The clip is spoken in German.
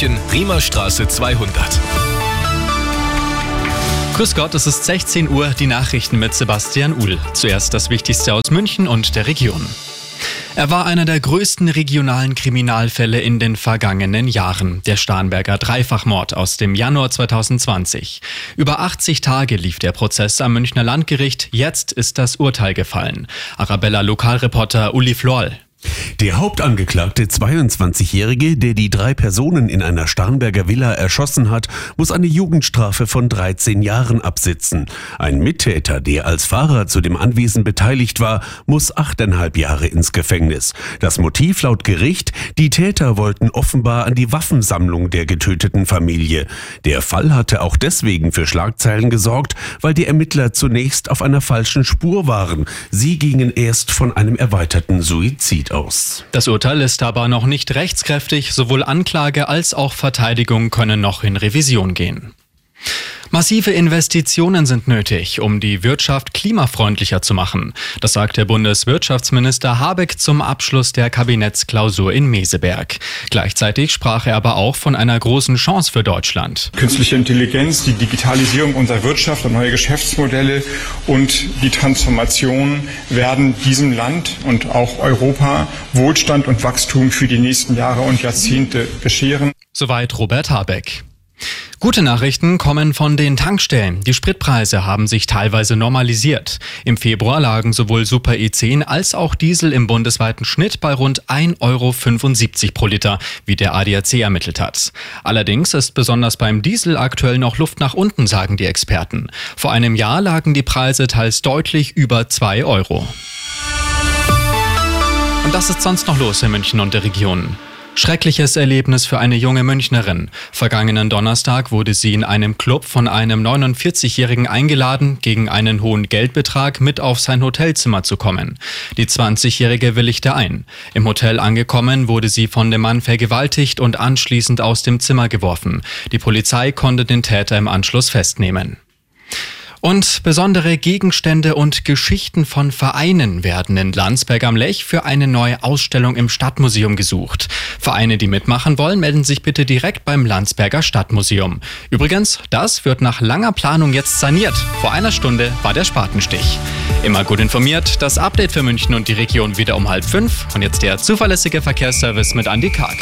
Riemerstraße 200. Grüß Gott, es ist 16 Uhr, die Nachrichten mit Sebastian Uhl. Zuerst das Wichtigste aus München und der Region. Er war einer der größten regionalen Kriminalfälle in den vergangenen Jahren, der Starnberger Dreifachmord aus dem Januar 2020. Über 80 Tage lief der Prozess am Münchner Landgericht, jetzt ist das Urteil gefallen. Arabella Lokalreporter Uli Florl. Der Hauptangeklagte 22-Jährige, der die drei Personen in einer Starnberger Villa erschossen hat, muss eine Jugendstrafe von 13 Jahren absitzen. Ein Mittäter, der als Fahrer zu dem Anwesen beteiligt war, muss achteinhalb Jahre ins Gefängnis. Das Motiv laut Gericht, die Täter wollten offenbar an die Waffensammlung der getöteten Familie. Der Fall hatte auch deswegen für Schlagzeilen gesorgt, weil die Ermittler zunächst auf einer falschen Spur waren. Sie gingen erst von einem erweiterten Suizid aus. Das Urteil ist aber noch nicht rechtskräftig. Sowohl Anklage als auch Verteidigung können noch in Revision gehen. Massive Investitionen sind nötig, um die Wirtschaft klimafreundlicher zu machen. Das sagt der Bundeswirtschaftsminister Habeck zum Abschluss der Kabinettsklausur in Meseberg. Gleichzeitig sprach er aber auch von einer großen Chance für Deutschland. Künstliche Intelligenz, die Digitalisierung unserer Wirtschaft und neue Geschäftsmodelle und die Transformation werden diesem Land und auch Europa Wohlstand und Wachstum für die nächsten Jahre und Jahrzehnte bescheren. Soweit Robert Habeck. Gute Nachrichten kommen von den Tankstellen. Die Spritpreise haben sich teilweise normalisiert. Im Februar lagen sowohl Super E10 als auch Diesel im bundesweiten Schnitt bei rund 1,75 Euro pro Liter, wie der ADAC ermittelt hat. Allerdings ist besonders beim Diesel aktuell noch Luft nach unten, sagen die Experten. Vor einem Jahr lagen die Preise teils deutlich über 2 Euro. Und das ist sonst noch los in München und der Region. Schreckliches Erlebnis für eine junge Münchnerin. Vergangenen Donnerstag wurde sie in einem Club von einem 49-Jährigen eingeladen, gegen einen hohen Geldbetrag mit auf sein Hotelzimmer zu kommen. Die 20-Jährige willigte ein. Im Hotel angekommen wurde sie von dem Mann vergewaltigt und anschließend aus dem Zimmer geworfen. Die Polizei konnte den Täter im Anschluss festnehmen. Und besondere Gegenstände und Geschichten von Vereinen werden in Landsberg am Lech für eine neue Ausstellung im Stadtmuseum gesucht. Vereine, die mitmachen wollen, melden sich bitte direkt beim Landsberger Stadtmuseum. Übrigens, das wird nach langer Planung jetzt saniert. Vor einer Stunde war der Spatenstich. Immer gut informiert, das Update für München und die Region wieder um halb fünf. Und jetzt der zuverlässige Verkehrsservice mit Andy Karg.